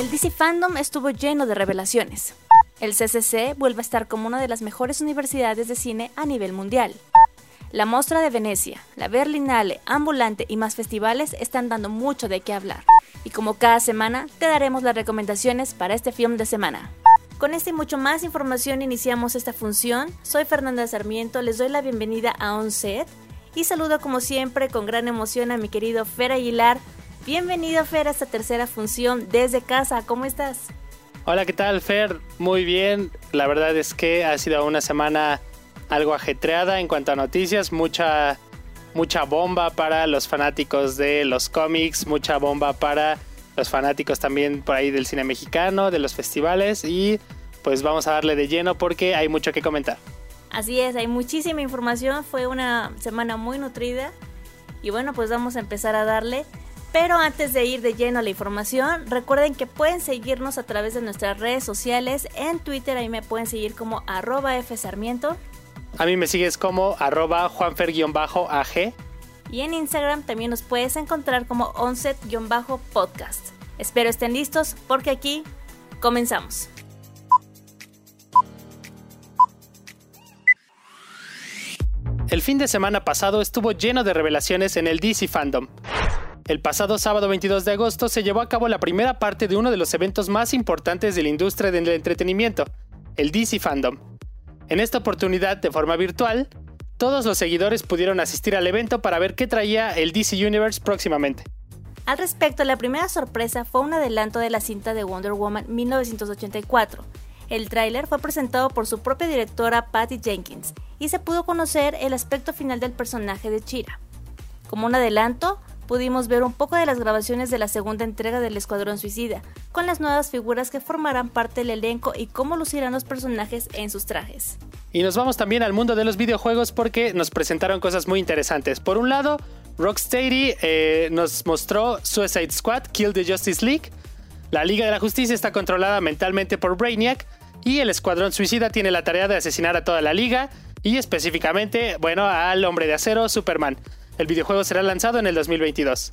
El DC Fandom estuvo lleno de revelaciones. El CCC vuelve a estar como una de las mejores universidades de cine a nivel mundial. La Mostra de Venecia, la Berlinale, Ambulante y más festivales están dando mucho de qué hablar. Y como cada semana, te daremos las recomendaciones para este film de semana. Con esta y mucho más información iniciamos esta función. Soy Fernanda Sarmiento, les doy la bienvenida a On Set y saludo como siempre con gran emoción a mi querido Fer Aguilar. Bienvenido Fer a esta tercera función desde casa, ¿cómo estás? Hola, ¿qué tal Fer? Muy bien, la verdad es que ha sido una semana algo ajetreada en cuanto a noticias, mucha, mucha bomba para los fanáticos de los cómics, mucha bomba para los fanáticos también por ahí del cine mexicano, de los festivales y pues vamos a darle de lleno porque hay mucho que comentar. Así es, hay muchísima información, fue una semana muy nutrida y bueno, pues vamos a empezar a darle. Pero antes de ir de lleno a la información, recuerden que pueden seguirnos a través de nuestras redes sociales. En Twitter ahí me pueden seguir como arroba fsarmiento. A mí me sigues como arroba juanfer-ag. Y en Instagram también nos puedes encontrar como onset-podcast. Espero estén listos porque aquí comenzamos. El fin de semana pasado estuvo lleno de revelaciones en el DC Fandom. El pasado sábado 22 de agosto se llevó a cabo la primera parte de uno de los eventos más importantes de la industria del entretenimiento, el DC Fandom. En esta oportunidad, de forma virtual, todos los seguidores pudieron asistir al evento para ver qué traía el DC Universe próximamente. Al respecto, la primera sorpresa fue un adelanto de la cinta de Wonder Woman 1984. El tráiler fue presentado por su propia directora Patty Jenkins y se pudo conocer el aspecto final del personaje de Chira. Como un adelanto, pudimos ver un poco de las grabaciones de la segunda entrega del Escuadrón Suicida, con las nuevas figuras que formarán parte del elenco y cómo lucirán los personajes en sus trajes. Y nos vamos también al mundo de los videojuegos porque nos presentaron cosas muy interesantes. Por un lado, Rocksteady eh, nos mostró Suicide Squad, Kill the Justice League. La Liga de la Justicia está controlada mentalmente por Brainiac y el Escuadrón Suicida tiene la tarea de asesinar a toda la liga y específicamente, bueno, al Hombre de Acero, Superman. El videojuego será lanzado en el 2022.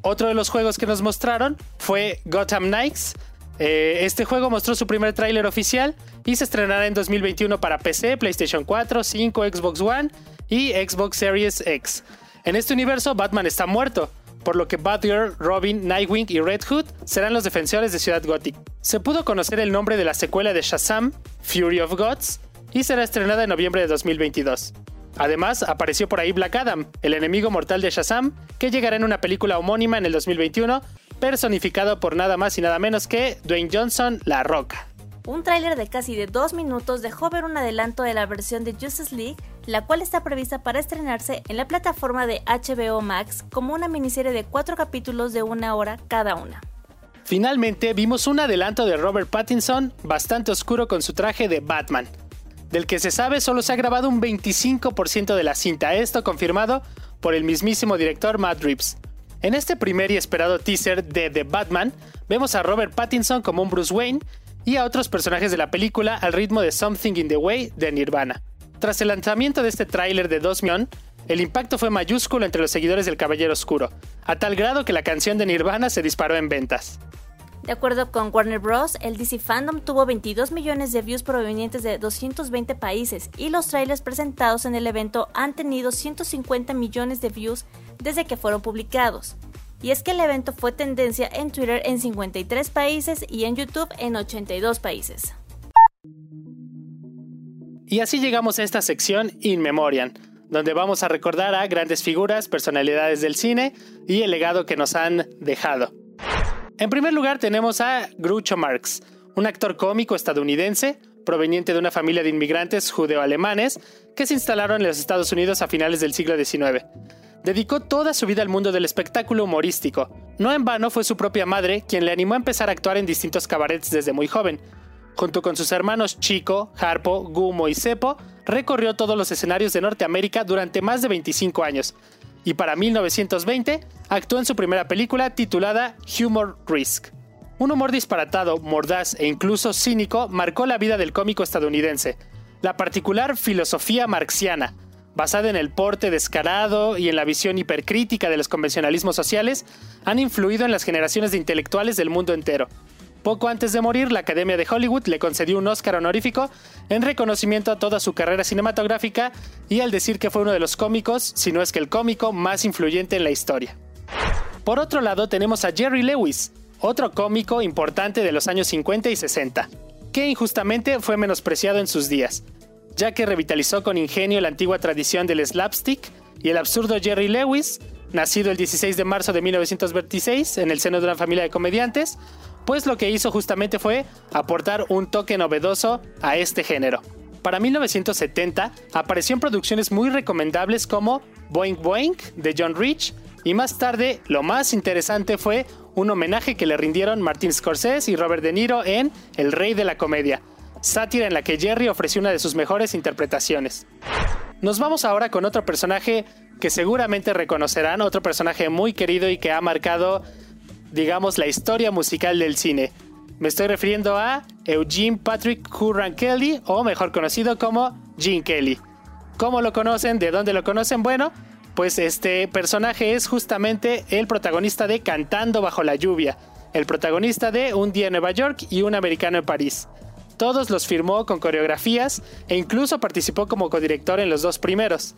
Otro de los juegos que nos mostraron fue Gotham Knights. Eh, este juego mostró su primer tráiler oficial y se estrenará en 2021 para PC, PlayStation 4, 5, Xbox One y Xbox Series X. En este universo, Batman está muerto, por lo que Batgirl, Robin, Nightwing y Red Hood serán los defensores de Ciudad Gothic. Se pudo conocer el nombre de la secuela de Shazam, Fury of Gods, y será estrenada en noviembre de 2022. Además, apareció por ahí Black Adam, el enemigo mortal de Shazam, que llegará en una película homónima en el 2021, personificado por nada más y nada menos que Dwayne Johnson, La Roca. Un tráiler de casi de dos minutos dejó ver un adelanto de la versión de Justice League, la cual está prevista para estrenarse en la plataforma de HBO Max como una miniserie de cuatro capítulos de una hora cada una. Finalmente vimos un adelanto de Robert Pattinson bastante oscuro con su traje de Batman. Del que se sabe solo se ha grabado un 25% de la cinta, esto confirmado por el mismísimo director Matt Reeves. En este primer y esperado teaser de The Batman, vemos a Robert Pattinson como un Bruce Wayne y a otros personajes de la película al ritmo de Something in the Way de Nirvana. Tras el lanzamiento de este tráiler de 2 millones, el impacto fue mayúsculo entre los seguidores del Caballero Oscuro, a tal grado que la canción de Nirvana se disparó en ventas. De acuerdo con Warner Bros., el DC Fandom tuvo 22 millones de views provenientes de 220 países y los trailers presentados en el evento han tenido 150 millones de views desde que fueron publicados. Y es que el evento fue tendencia en Twitter en 53 países y en YouTube en 82 países. Y así llegamos a esta sección In Memoriam, donde vamos a recordar a grandes figuras, personalidades del cine y el legado que nos han dejado. En primer lugar tenemos a Groucho Marx, un actor cómico estadounidense proveniente de una familia de inmigrantes judeo-alemanes que se instalaron en los Estados Unidos a finales del siglo XIX. Dedicó toda su vida al mundo del espectáculo humorístico. No en vano fue su propia madre quien le animó a empezar a actuar en distintos cabarets desde muy joven. Junto con sus hermanos Chico, Harpo, Gumo y Cepo, recorrió todos los escenarios de Norteamérica durante más de 25 años, y para 1920 actuó en su primera película titulada Humor Risk. Un humor disparatado, mordaz e incluso cínico marcó la vida del cómico estadounidense. La particular filosofía marxiana, basada en el porte descarado y en la visión hipercrítica de los convencionalismos sociales, han influido en las generaciones de intelectuales del mundo entero. Poco antes de morir, la Academia de Hollywood le concedió un Oscar honorífico en reconocimiento a toda su carrera cinematográfica y al decir que fue uno de los cómicos, si no es que el cómico más influyente en la historia. Por otro lado, tenemos a Jerry Lewis, otro cómico importante de los años 50 y 60, que injustamente fue menospreciado en sus días ya que revitalizó con ingenio la antigua tradición del slapstick y el absurdo Jerry Lewis, nacido el 16 de marzo de 1926 en el seno de una familia de comediantes, pues lo que hizo justamente fue aportar un toque novedoso a este género. Para 1970 apareció en producciones muy recomendables como Boing Boing de John Rich y más tarde lo más interesante fue un homenaje que le rindieron Martin Scorsese y Robert De Niro en El Rey de la Comedia, sátira en la que Jerry ofreció una de sus mejores interpretaciones. Nos vamos ahora con otro personaje que seguramente reconocerán, otro personaje muy querido y que ha marcado, digamos, la historia musical del cine. Me estoy refiriendo a Eugene Patrick Curran Kelly, o mejor conocido como Gene Kelly. ¿Cómo lo conocen? ¿De dónde lo conocen? Bueno, pues este personaje es justamente el protagonista de Cantando bajo la lluvia, el protagonista de Un día en Nueva York y Un americano en París. Todos los firmó con coreografías e incluso participó como codirector en los dos primeros.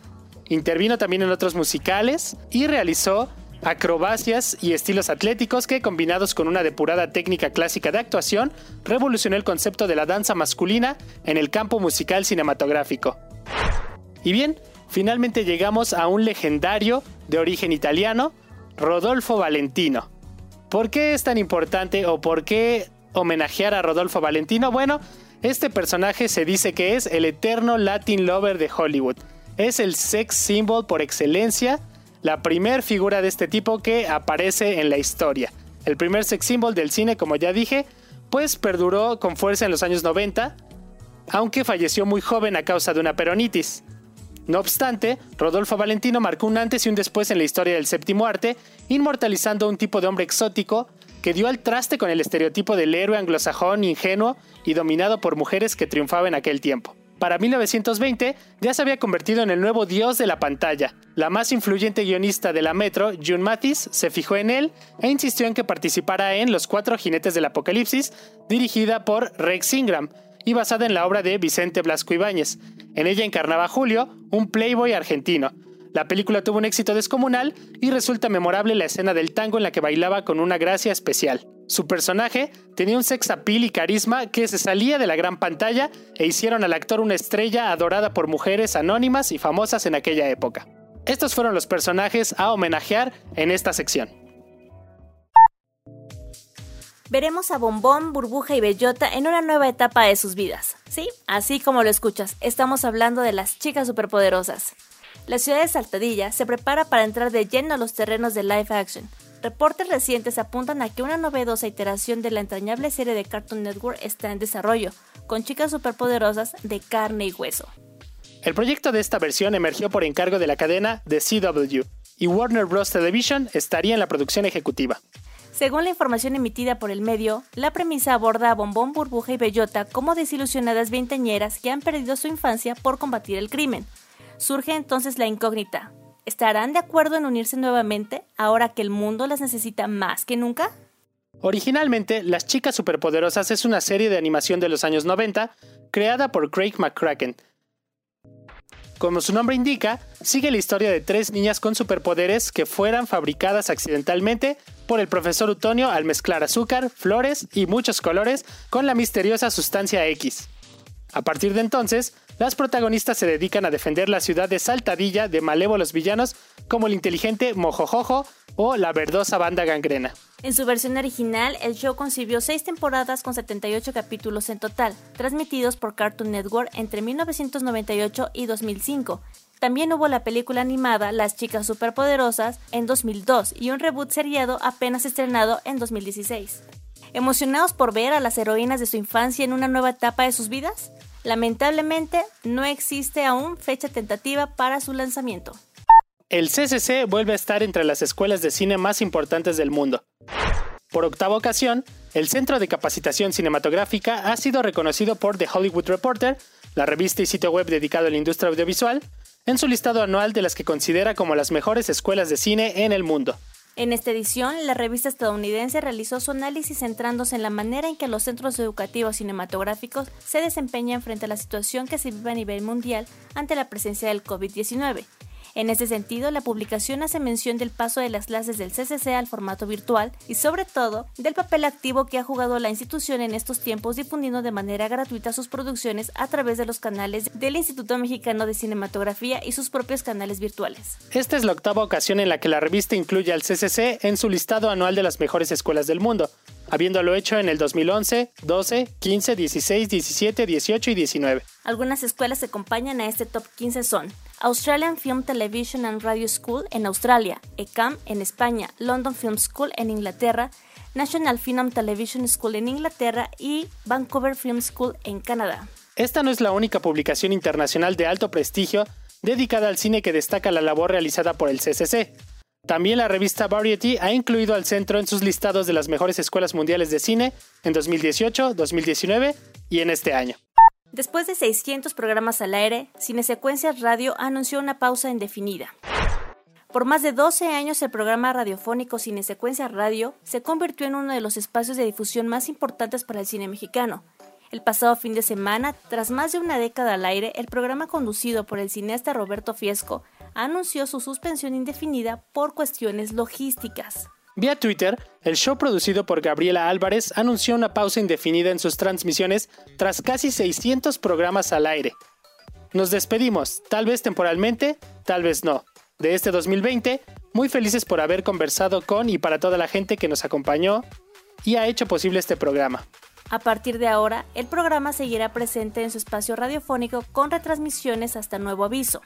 Intervino también en otros musicales y realizó acrobacias y estilos atléticos que, combinados con una depurada técnica clásica de actuación, revolucionó el concepto de la danza masculina en el campo musical cinematográfico. Y bien, finalmente llegamos a un legendario de origen italiano, Rodolfo Valentino. ¿Por qué es tan importante o por qué homenajear a Rodolfo Valentino? Bueno, este personaje se dice que es el eterno Latin Lover de Hollywood. Es el sex symbol por excelencia, la primer figura de este tipo que aparece en la historia. El primer sex symbol del cine, como ya dije, pues perduró con fuerza en los años 90, aunque falleció muy joven a causa de una peronitis. No obstante, Rodolfo Valentino marcó un antes y un después en la historia del séptimo arte, inmortalizando un tipo de hombre exótico que dio al traste con el estereotipo del héroe anglosajón ingenuo y dominado por mujeres que triunfaba en aquel tiempo. Para 1920 ya se había convertido en el nuevo dios de la pantalla. La más influyente guionista de la Metro, June Mathis, se fijó en él e insistió en que participara en Los Cuatro Jinetes del Apocalipsis, dirigida por Rex Ingram y basada en la obra de Vicente Blasco Ibáñez. En ella encarnaba a Julio, un playboy argentino, la película tuvo un éxito descomunal y resulta memorable la escena del tango en la que bailaba con una gracia especial. Su personaje tenía un sex appeal y carisma que se salía de la gran pantalla e hicieron al actor una estrella adorada por mujeres anónimas y famosas en aquella época. Estos fueron los personajes a homenajear en esta sección. Veremos a Bombón, Burbuja y Bellota en una nueva etapa de sus vidas. Sí, así como lo escuchas, estamos hablando de las chicas superpoderosas. La ciudad de Saltadilla se prepara para entrar de lleno a los terrenos de live action. Reportes recientes apuntan a que una novedosa iteración de la entrañable serie de Cartoon Network está en desarrollo, con chicas superpoderosas de carne y hueso. El proyecto de esta versión emergió por encargo de la cadena The CW, y Warner Bros. Television estaría en la producción ejecutiva. Según la información emitida por el medio, la premisa aborda a Bombón, Burbuja y Bellota como desilusionadas veinteñeras que han perdido su infancia por combatir el crimen. Surge entonces la incógnita. ¿Estarán de acuerdo en unirse nuevamente ahora que el mundo las necesita más que nunca? Originalmente, Las Chicas Superpoderosas es una serie de animación de los años 90 creada por Craig McCracken. Como su nombre indica, sigue la historia de tres niñas con superpoderes que fueran fabricadas accidentalmente por el profesor Utonio al mezclar azúcar, flores y muchos colores con la misteriosa sustancia X. A partir de entonces, las protagonistas se dedican a defender la ciudad de Saltadilla de malévolos villanos como el inteligente Mojojojo o la verdosa banda gangrena. En su versión original, el show concibió seis temporadas con 78 capítulos en total, transmitidos por Cartoon Network entre 1998 y 2005. También hubo la película animada Las Chicas Superpoderosas en 2002 y un reboot seriado apenas estrenado en 2016. ¿Emocionados por ver a las heroínas de su infancia en una nueva etapa de sus vidas? Lamentablemente, no existe aún fecha tentativa para su lanzamiento. El CCC vuelve a estar entre las escuelas de cine más importantes del mundo. Por octava ocasión, el Centro de Capacitación Cinematográfica ha sido reconocido por The Hollywood Reporter, la revista y sitio web dedicado a la industria audiovisual, en su listado anual de las que considera como las mejores escuelas de cine en el mundo. En esta edición, la revista estadounidense realizó su análisis centrándose en la manera en que los centros educativos cinematográficos se desempeñan frente a la situación que se vive a nivel mundial ante la presencia del COVID-19 en ese sentido, la publicación hace mención del paso de las clases del CCC al formato virtual y sobre todo del papel activo que ha jugado la institución en estos tiempos difundiendo de manera gratuita sus producciones a través de los canales del Instituto Mexicano de Cinematografía y sus propios canales virtuales. Esta es la octava ocasión en la que la revista incluye al CCC en su listado anual de las mejores escuelas del mundo, habiéndolo hecho en el 2011, 12, 15, 16, 17, 18 y 19. Algunas escuelas que acompañan a este top 15 son Australian Film Television and Radio School en Australia, ECAM en España, London Film School en Inglaterra, National Film Television School en Inglaterra y Vancouver Film School en Canadá. Esta no es la única publicación internacional de alto prestigio dedicada al cine que destaca la labor realizada por el CCC. También la revista Variety ha incluido al centro en sus listados de las mejores escuelas mundiales de cine en 2018, 2019 y en este año. Después de 600 programas al aire, Cinesecuencias Radio anunció una pausa indefinida. Por más de 12 años, el programa radiofónico Cinesecuencias Radio se convirtió en uno de los espacios de difusión más importantes para el cine mexicano. El pasado fin de semana, tras más de una década al aire, el programa conducido por el cineasta Roberto Fiesco anunció su suspensión indefinida por cuestiones logísticas. Vía Twitter, el show producido por Gabriela Álvarez anunció una pausa indefinida en sus transmisiones tras casi 600 programas al aire. Nos despedimos, tal vez temporalmente, tal vez no, de este 2020, muy felices por haber conversado con y para toda la gente que nos acompañó y ha hecho posible este programa. A partir de ahora, el programa seguirá presente en su espacio radiofónico con retransmisiones hasta nuevo aviso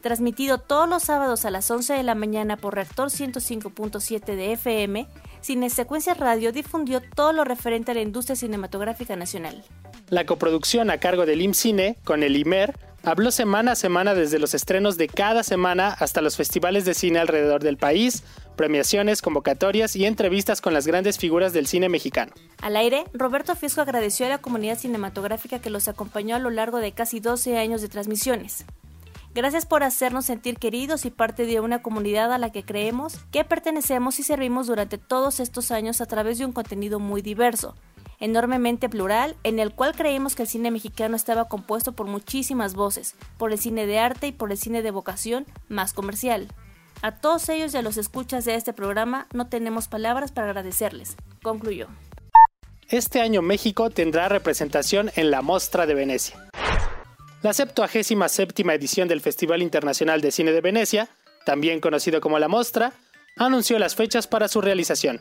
transmitido todos los sábados a las 11 de la mañana por Reactor 105.7 de FM, Cine Secuencia Radio difundió todo lo referente a la industria cinematográfica nacional. La coproducción a cargo del IMCINE con el IMER habló semana a semana desde los estrenos de cada semana hasta los festivales de cine alrededor del país, premiaciones, convocatorias y entrevistas con las grandes figuras del cine mexicano. Al aire, Roberto Fiesco agradeció a la comunidad cinematográfica que los acompañó a lo largo de casi 12 años de transmisiones. Gracias por hacernos sentir queridos y parte de una comunidad a la que creemos que pertenecemos y servimos durante todos estos años a través de un contenido muy diverso, enormemente plural, en el cual creímos que el cine mexicano estaba compuesto por muchísimas voces, por el cine de arte y por el cine de vocación más comercial. A todos ellos y a los escuchas de este programa no tenemos palabras para agradecerles, concluyó. Este año México tendrá representación en la Mostra de Venecia. La 77 edición del Festival Internacional de Cine de Venecia, también conocido como La Mostra, anunció las fechas para su realización.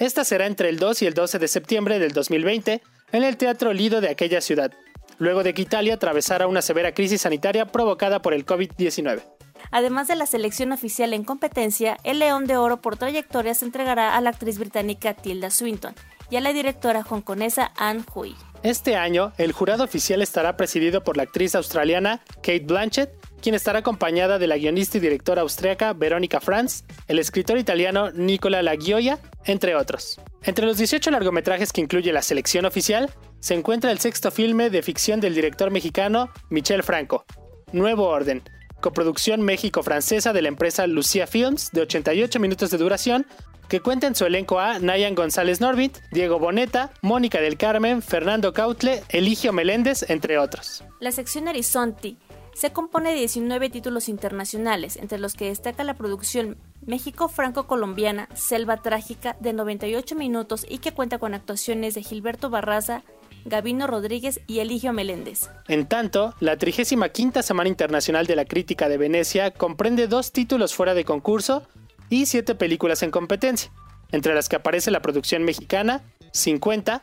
Esta será entre el 2 y el 12 de septiembre del 2020 en el Teatro Lido de aquella ciudad, luego de que Italia atravesara una severa crisis sanitaria provocada por el COVID-19. Además de la selección oficial en competencia, el León de Oro por trayectoria se entregará a la actriz británica Tilda Swinton y a la directora hongkonesa Anne Hui. Este año, el jurado oficial estará presidido por la actriz australiana Kate Blanchett, quien estará acompañada de la guionista y directora austriaca Verónica Franz, el escritor italiano Nicola Lagioia, entre otros. Entre los 18 largometrajes que incluye la selección oficial, se encuentra el sexto filme de ficción del director mexicano Michel Franco, Nuevo Orden, coproducción México-francesa de la empresa Lucia Films, de 88 minutos de duración, que cuenta en su elenco a Nayan González Norbit, Diego Boneta, Mónica del Carmen, Fernando Cautle, Eligio Meléndez, entre otros. La sección Horizonti se compone de 19 títulos internacionales, entre los que destaca la producción México-Franco-Colombiana Selva Trágica de 98 minutos y que cuenta con actuaciones de Gilberto Barraza, Gabino Rodríguez y Eligio Meléndez. En tanto, la 35 Semana Internacional de la Crítica de Venecia comprende dos títulos fuera de concurso y siete películas en competencia, entre las que aparece la producción mexicana 50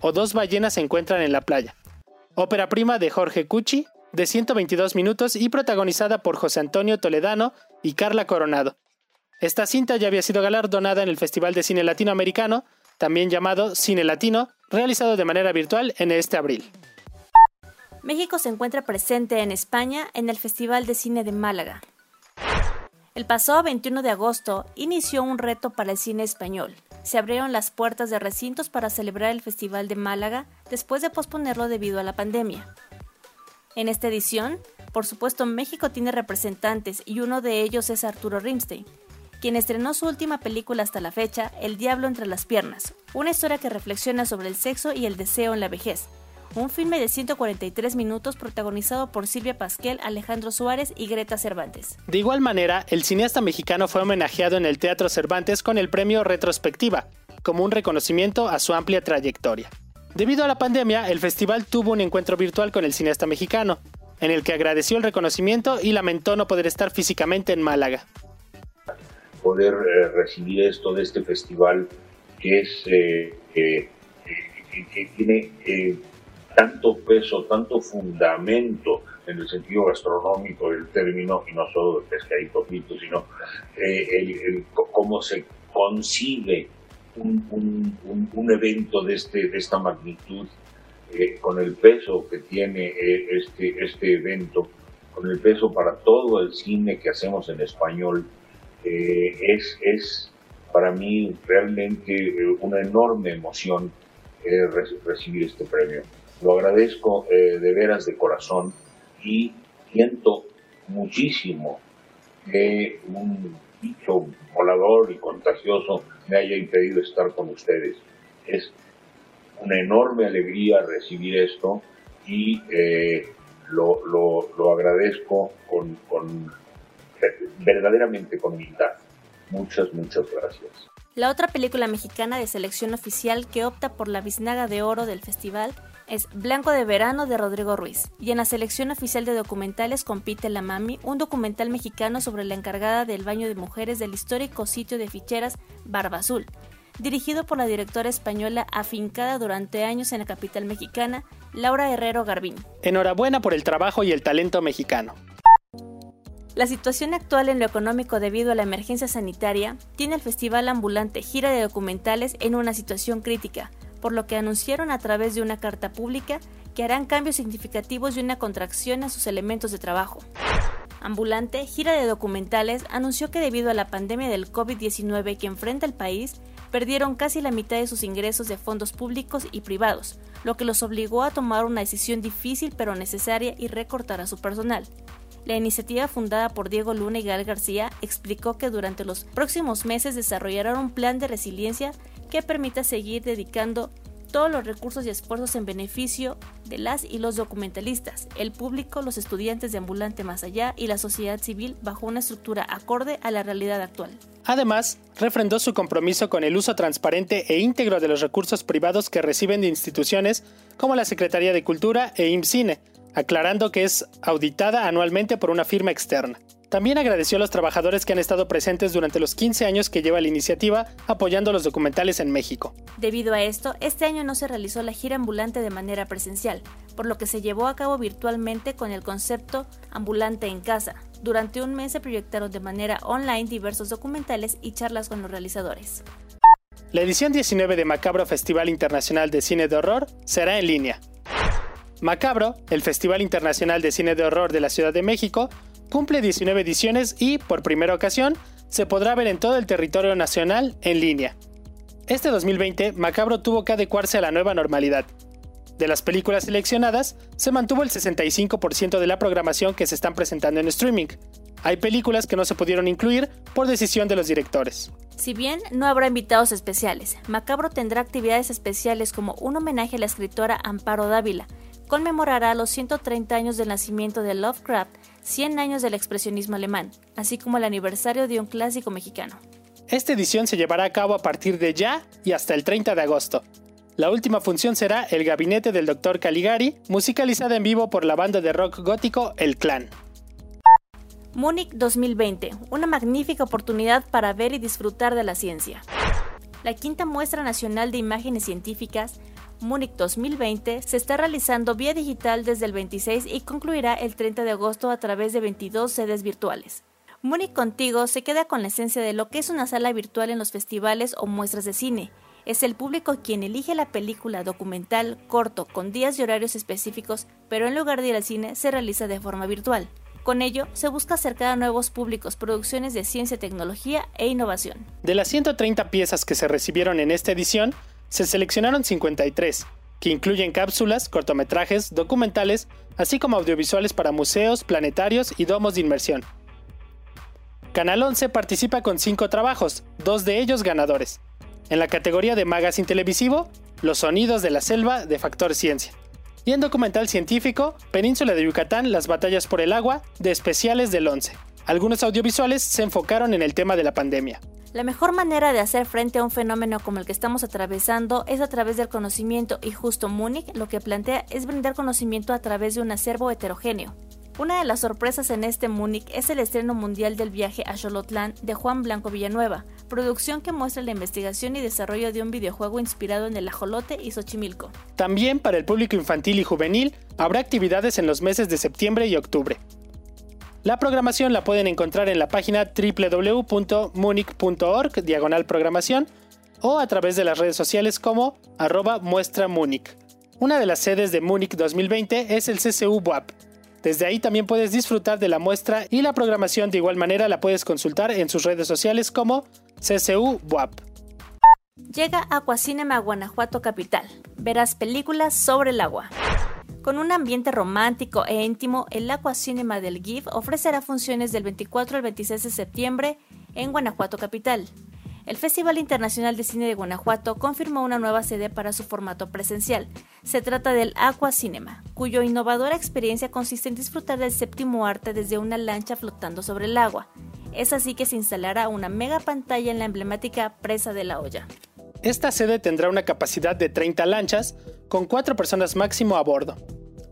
o Dos ballenas se encuentran en la playa, ópera prima de Jorge Cucci, de 122 minutos y protagonizada por José Antonio Toledano y Carla Coronado. Esta cinta ya había sido galardonada en el Festival de Cine Latinoamericano, también llamado Cine Latino, realizado de manera virtual en este abril. México se encuentra presente en España en el Festival de Cine de Málaga. El pasado 21 de agosto inició un reto para el cine español. Se abrieron las puertas de recintos para celebrar el Festival de Málaga después de posponerlo debido a la pandemia. En esta edición, por supuesto, México tiene representantes y uno de ellos es Arturo Rimstein, quien estrenó su última película hasta la fecha, El Diablo entre las Piernas, una historia que reflexiona sobre el sexo y el deseo en la vejez. Un filme de 143 minutos protagonizado por Silvia Pasquel, Alejandro Suárez y Greta Cervantes. De igual manera, el cineasta mexicano fue homenajeado en el Teatro Cervantes con el premio Retrospectiva, como un reconocimiento a su amplia trayectoria. Debido a la pandemia, el festival tuvo un encuentro virtual con el cineasta mexicano, en el que agradeció el reconocimiento y lamentó no poder estar físicamente en Málaga poder eh, recibir esto de este festival que es eh, que tiene eh, tanto peso, tanto fundamento en el sentido gastronómico del término, y no solo de pescadito frito, sino el, cómo se concibe un, un, evento de, este, de esta magnitud, con el peso que tiene este, este evento, con el peso para todo el cine que hacemos en español, eh, es, es para mí realmente eh, una enorme emoción eh, recibir este premio. Lo agradezco de veras de corazón y siento muchísimo que un bicho volador y contagioso me haya impedido estar con ustedes. Es una enorme alegría recibir esto y lo, lo, lo, agradezco con, con verdaderamente con humildad. Muchas, muchas gracias. La otra película mexicana de selección oficial que opta por la biznaga de oro del festival es Blanco de Verano de Rodrigo Ruiz, y en la selección oficial de documentales compite La Mami, un documental mexicano sobre la encargada del baño de mujeres del histórico sitio de ficheras Barba Azul, dirigido por la directora española afincada durante años en la capital mexicana, Laura Herrero Garbín. Enhorabuena por el trabajo y el talento mexicano. La situación actual en lo económico debido a la emergencia sanitaria tiene al Festival Ambulante Gira de Documentales en una situación crítica, por lo que anunciaron a través de una carta pública que harán cambios significativos y una contracción a sus elementos de trabajo. Ambulante Gira de Documentales anunció que debido a la pandemia del COVID-19 que enfrenta el país, perdieron casi la mitad de sus ingresos de fondos públicos y privados, lo que los obligó a tomar una decisión difícil pero necesaria y recortar a su personal. La iniciativa fundada por Diego Luna y Gal García explicó que durante los próximos meses desarrollarán un plan de resiliencia que permita seguir dedicando todos los recursos y esfuerzos en beneficio de las y los documentalistas, el público, los estudiantes de Ambulante Más Allá y la sociedad civil bajo una estructura acorde a la realidad actual. Además, refrendó su compromiso con el uso transparente e íntegro de los recursos privados que reciben de instituciones como la Secretaría de Cultura e IMCINE, aclarando que es auditada anualmente por una firma externa. También agradeció a los trabajadores que han estado presentes durante los 15 años que lleva la iniciativa apoyando los documentales en México. Debido a esto, este año no se realizó la gira ambulante de manera presencial, por lo que se llevó a cabo virtualmente con el concepto ambulante en casa. Durante un mes se proyectaron de manera online diversos documentales y charlas con los realizadores. La edición 19 de Macabro Festival Internacional de Cine de Horror será en línea. Macabro, el Festival Internacional de Cine de Horror de la Ciudad de México, cumple 19 ediciones y, por primera ocasión, se podrá ver en todo el territorio nacional en línea. Este 2020, Macabro tuvo que adecuarse a la nueva normalidad. De las películas seleccionadas, se mantuvo el 65% de la programación que se están presentando en streaming. Hay películas que no se pudieron incluir por decisión de los directores. Si bien no habrá invitados especiales, Macabro tendrá actividades especiales como un homenaje a la escritora Amparo Dávila, conmemorará los 130 años del nacimiento de Lovecraft, 100 años del expresionismo alemán, así como el aniversario de un clásico mexicano. Esta edición se llevará a cabo a partir de ya y hasta el 30 de agosto. La última función será El Gabinete del Dr. Caligari, musicalizada en vivo por la banda de rock gótico El Clan. Múnich 2020, una magnífica oportunidad para ver y disfrutar de la ciencia. La quinta muestra nacional de imágenes científicas Múnich 2020 se está realizando vía digital desde el 26 y concluirá el 30 de agosto a través de 22 sedes virtuales. Múnich Contigo se queda con la esencia de lo que es una sala virtual en los festivales o muestras de cine. Es el público quien elige la película documental corto con días y horarios específicos, pero en lugar de ir al cine se realiza de forma virtual. Con ello, se busca acercar a nuevos públicos producciones de ciencia, tecnología e innovación. De las 130 piezas que se recibieron en esta edición, se seleccionaron 53, que incluyen cápsulas, cortometrajes, documentales, así como audiovisuales para museos, planetarios y domos de inmersión. Canal 11 participa con cinco trabajos, dos de ellos ganadores. En la categoría de magazine televisivo, Los sonidos de la selva de Factor Ciencia. Y en documental científico, Península de Yucatán, Las batallas por el agua, de especiales del 11. Algunos audiovisuales se enfocaron en el tema de la pandemia. La mejor manera de hacer frente a un fenómeno como el que estamos atravesando es a través del conocimiento y justo Múnich lo que plantea es brindar conocimiento a través de un acervo heterogéneo. Una de las sorpresas en este Múnich es el estreno mundial del viaje a Xolotlán de Juan Blanco Villanueva, producción que muestra la investigación y desarrollo de un videojuego inspirado en el ajolote y Xochimilco. También para el público infantil y juvenil habrá actividades en los meses de septiembre y octubre. La programación la pueden encontrar en la página www.munic.org diagonal programación o a través de las redes sociales como arroba muestra Múnich. Una de las sedes de Múnich 2020 es el CCU WAP. Desde ahí también puedes disfrutar de la muestra y la programación de igual manera la puedes consultar en sus redes sociales como CCU WAP. Llega Aquacinema Guanajuato Capital. Verás películas sobre el agua. Con un ambiente romántico e íntimo, el Aqua Cinema del GIF ofrecerá funciones del 24 al 26 de septiembre en Guanajuato Capital. El Festival Internacional de Cine de Guanajuato confirmó una nueva sede para su formato presencial. Se trata del Aqua Cinema, cuyo innovadora experiencia consiste en disfrutar del séptimo arte desde una lancha flotando sobre el agua. Es así que se instalará una mega pantalla en la emblemática Presa de la Olla. Esta sede tendrá una capacidad de 30 lanchas, con 4 personas máximo a bordo.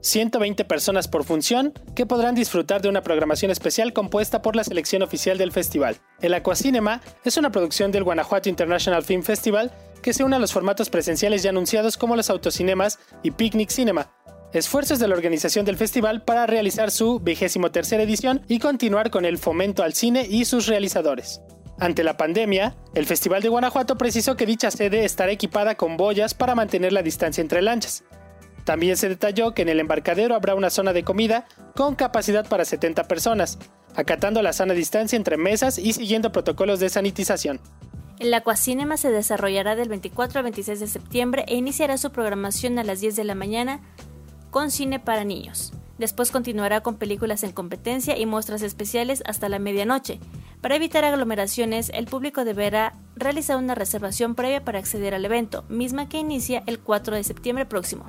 120 personas por función que podrán disfrutar de una programación especial compuesta por la selección oficial del festival. El Aquacinema es una producción del Guanajuato International Film Festival que se une a los formatos presenciales ya anunciados como los autocinemas y Picnic Cinema. Esfuerzos de la organización del festival para realizar su vigésimo tercera edición y continuar con el fomento al cine y sus realizadores. Ante la pandemia, el Festival de Guanajuato precisó que dicha sede estará equipada con boyas para mantener la distancia entre lanchas. También se detalló que en el embarcadero habrá una zona de comida con capacidad para 70 personas, acatando la sana distancia entre mesas y siguiendo protocolos de sanitización. El Aquacinema se desarrollará del 24 al 26 de septiembre e iniciará su programación a las 10 de la mañana con cine para niños. Después continuará con películas en competencia y muestras especiales hasta la medianoche. Para evitar aglomeraciones, el público deberá realizar una reservación previa para acceder al evento, misma que inicia el 4 de septiembre próximo.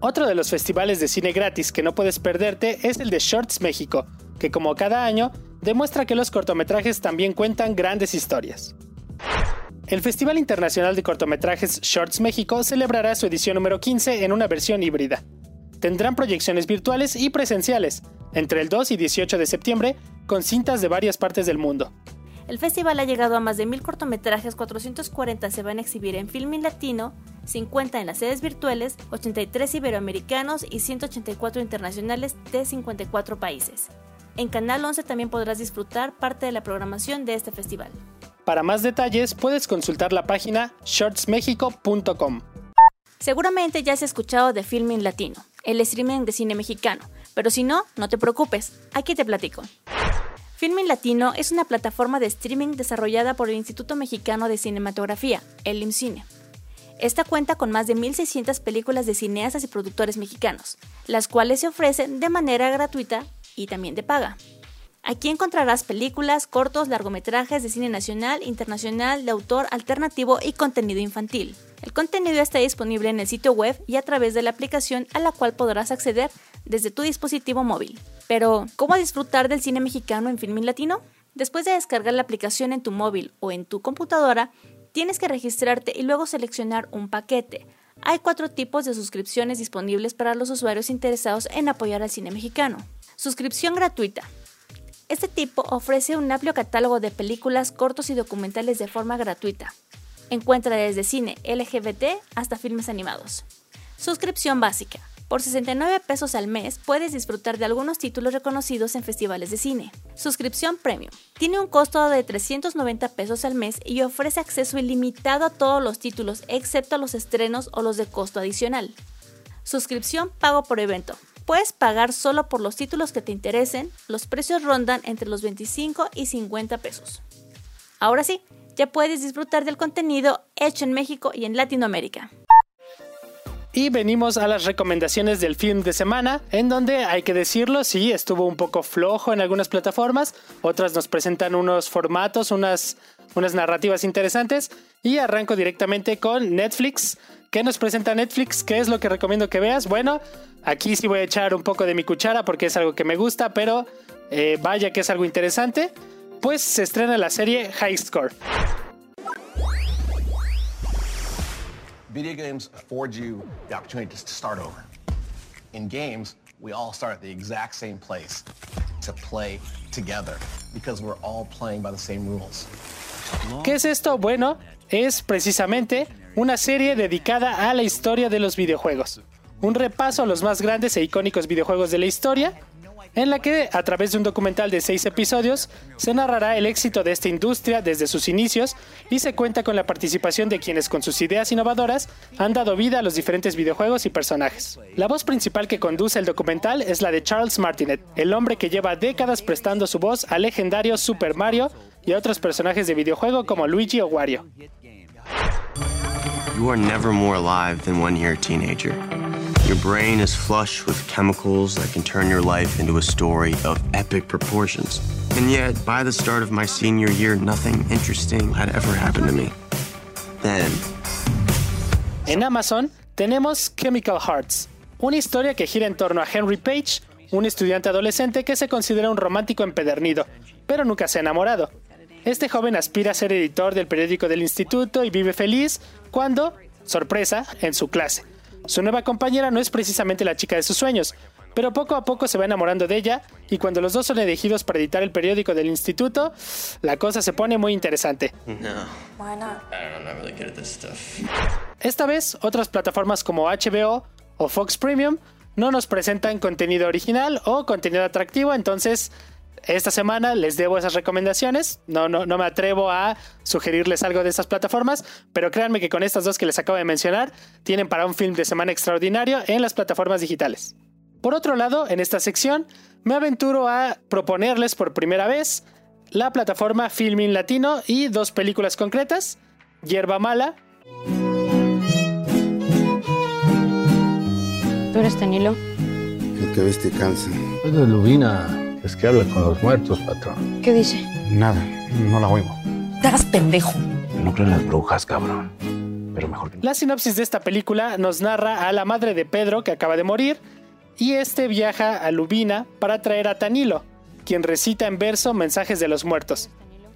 Otro de los festivales de cine gratis que no puedes perderte es el de Shorts México, que como cada año demuestra que los cortometrajes también cuentan grandes historias. El Festival Internacional de Cortometrajes Shorts México celebrará su edición número 15 en una versión híbrida. Tendrán proyecciones virtuales y presenciales, entre el 2 y 18 de septiembre, con cintas de varias partes del mundo. El festival ha llegado a más de mil cortometrajes, 440 se van a exhibir en Filmin Latino, 50 en las sedes virtuales, 83 iberoamericanos y 184 internacionales de 54 países. En Canal 11 también podrás disfrutar parte de la programación de este festival. Para más detalles puedes consultar la página shortsmexico.com. Seguramente ya has escuchado de Filmin Latino, el streaming de cine mexicano, pero si no, no te preocupes, aquí te platico. Filmin Latino es una plataforma de streaming desarrollada por el Instituto Mexicano de Cinematografía, el IMCINE. Esta cuenta con más de 1.600 películas de cineastas y productores mexicanos, las cuales se ofrecen de manera gratuita y también de paga. Aquí encontrarás películas, cortos, largometrajes de cine nacional, internacional, de autor, alternativo y contenido infantil. El contenido está disponible en el sitio web y a través de la aplicación a la cual podrás acceder desde tu dispositivo móvil. Pero, ¿cómo disfrutar del cine mexicano en Filmin Latino? Después de descargar la aplicación en tu móvil o en tu computadora, tienes que registrarte y luego seleccionar un paquete. Hay cuatro tipos de suscripciones disponibles para los usuarios interesados en apoyar al cine mexicano. Suscripción gratuita. Este tipo ofrece un amplio catálogo de películas, cortos y documentales de forma gratuita. Encuentra desde cine LGBT hasta filmes animados. Suscripción básica. Por 69 pesos al mes puedes disfrutar de algunos títulos reconocidos en festivales de cine. Suscripción Premium. Tiene un costo de 390 pesos al mes y ofrece acceso ilimitado a todos los títulos excepto a los estrenos o los de costo adicional. Suscripción Pago por evento. Puedes pagar solo por los títulos que te interesen, los precios rondan entre los 25 y 50 pesos. Ahora sí, ya puedes disfrutar del contenido hecho en México y en Latinoamérica. Y venimos a las recomendaciones del film de semana, en donde hay que decirlo, sí, estuvo un poco flojo en algunas plataformas, otras nos presentan unos formatos, unas, unas narrativas interesantes. Y arranco directamente con Netflix. ¿Qué nos presenta Netflix? ¿Qué es lo que recomiendo que veas? Bueno, aquí sí voy a echar un poco de mi cuchara porque es algo que me gusta, pero eh, vaya que es algo interesante. Pues se estrena la serie High Score. Video games afford you the opportunity to start over. In games, we all start at the exact same place to play together because we're all playing by the same rules. ¿Qué es esto? Bueno, es precisamente una serie dedicada a la historia de los videojuegos. Un repaso a los más grandes e icónicos videojuegos de la historia en la que, a través de un documental de seis episodios, se narrará el éxito de esta industria desde sus inicios y se cuenta con la participación de quienes con sus ideas innovadoras han dado vida a los diferentes videojuegos y personajes. La voz principal que conduce el documental es la de Charles Martinet, el hombre que lleva décadas prestando su voz al legendario Super Mario y a otros personajes de videojuego como Luigi o Wario. Your brain is flush with chemicals that can turn your life into a story of epic proportions. And yet, by the start of my senior year, nothing interesting had ever happened to me. Then. En Amazon tenemos Chemical Hearts, una historia que gira en torno a Henry Page, un estudiante adolescente que se considera un romántico empedernido, pero nunca se ha enamorado. Este joven aspira a ser editor del periódico del instituto y vive feliz cuando, sorpresa, en su clase su nueva compañera no es precisamente la chica de sus sueños, pero poco a poco se va enamorando de ella y cuando los dos son elegidos para editar el periódico del instituto, la cosa se pone muy interesante. Esta vez, otras plataformas como HBO o Fox Premium no nos presentan contenido original o contenido atractivo, entonces esta semana les debo esas recomendaciones. No, no, no me atrevo a sugerirles algo de estas plataformas, pero créanme que con estas dos que les acabo de mencionar, tienen para un film de semana extraordinario en las plataformas digitales. Por otro lado, en esta sección, me aventuro a proponerles por primera vez la plataforma Filming Latino y dos películas concretas, Hierba Mala. ¿Tú eres Tenilo? El que ves te cansa. Es de Lubina. Es que habla con los muertos, patrón. ¿Qué dice? Nada, no la oigo. Te hagas pendejo. no creo en las brujas, cabrón. Pero mejor que La sinopsis de esta película nos narra a la madre de Pedro que acaba de morir y este viaja a Lubina para traer a Tanilo, quien recita en verso mensajes de los muertos.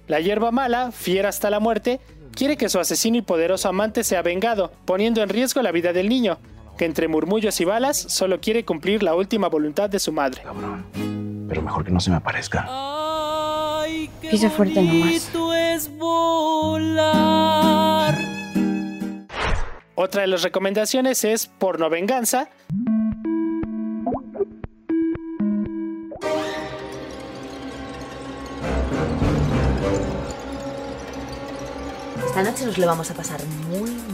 La hierba mala, fiera hasta la muerte, quiere que su asesino y poderoso amante sea vengado, poniendo en riesgo la vida del niño, que entre murmullos y balas solo quiere cumplir la última voluntad de su madre. Cabrón pero mejor que no se me aparezca. Pisa fuerte nomás. Otra de las recomendaciones es Porno Venganza. Esta noche nos lo vamos a pasar muy, muy bien.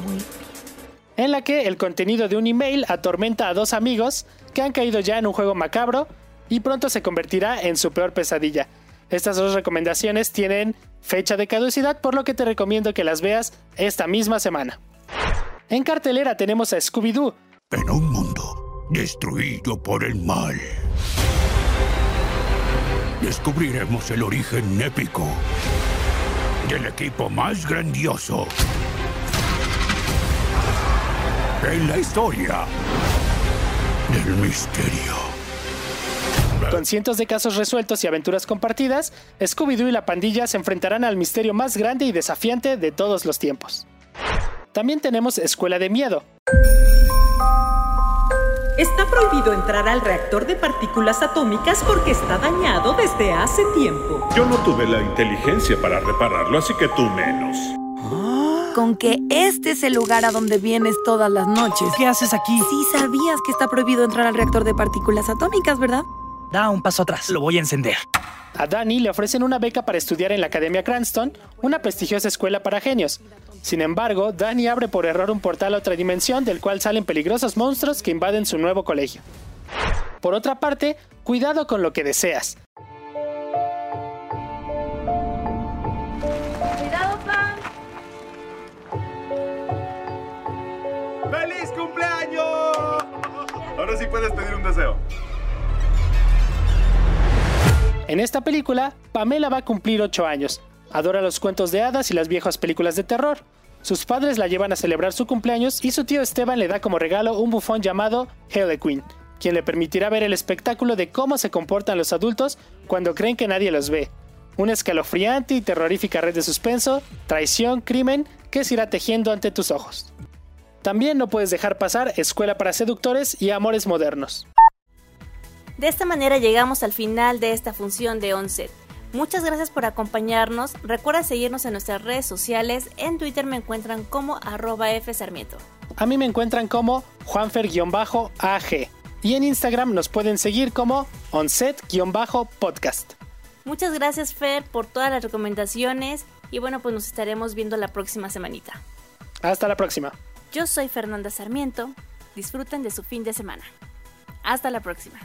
En la que el contenido de un email atormenta a dos amigos que han caído ya en un juego macabro y pronto se convertirá en su peor pesadilla. Estas dos recomendaciones tienen fecha de caducidad, por lo que te recomiendo que las veas esta misma semana. En cartelera tenemos a Scooby-Doo. En un mundo destruido por el mal, descubriremos el origen épico del equipo más grandioso en la historia del misterio. Con cientos de casos resueltos y aventuras compartidas, Scooby-Doo y la pandilla se enfrentarán al misterio más grande y desafiante de todos los tiempos. También tenemos Escuela de Miedo. Está prohibido entrar al reactor de partículas atómicas porque está dañado desde hace tiempo. Yo no tuve la inteligencia para repararlo, así que tú menos. Con que este es el lugar a donde vienes todas las noches. ¿Qué haces aquí? Sí sabías que está prohibido entrar al reactor de partículas atómicas, ¿verdad? Da un paso atrás, lo voy a encender. A Danny le ofrecen una beca para estudiar en la Academia Cranston, una prestigiosa escuela para genios. Sin embargo, Danny abre por error un portal a otra dimensión del cual salen peligrosos monstruos que invaden su nuevo colegio. Por otra parte, cuidado con lo que deseas. Ahora sí puedes pedir un deseo. En esta película, Pamela va a cumplir 8 años. Adora los cuentos de hadas y las viejas películas de terror. Sus padres la llevan a celebrar su cumpleaños y su tío Esteban le da como regalo un bufón llamado Harlequin, quien le permitirá ver el espectáculo de cómo se comportan los adultos cuando creen que nadie los ve. Una escalofriante y terrorífica red de suspenso, traición, crimen que se irá tejiendo ante tus ojos. También no puedes dejar pasar Escuela para Seductores y Amores Modernos. De esta manera llegamos al final de esta función de Onset. Muchas gracias por acompañarnos. Recuerda seguirnos en nuestras redes sociales. En Twitter me encuentran como arroba fsarmiento. A mí me encuentran como juanfer-ag. Y en Instagram nos pueden seguir como onset-podcast. Muchas gracias Fer por todas las recomendaciones y bueno pues nos estaremos viendo la próxima semanita. Hasta la próxima. Yo soy Fernanda Sarmiento. Disfruten de su fin de semana. Hasta la próxima.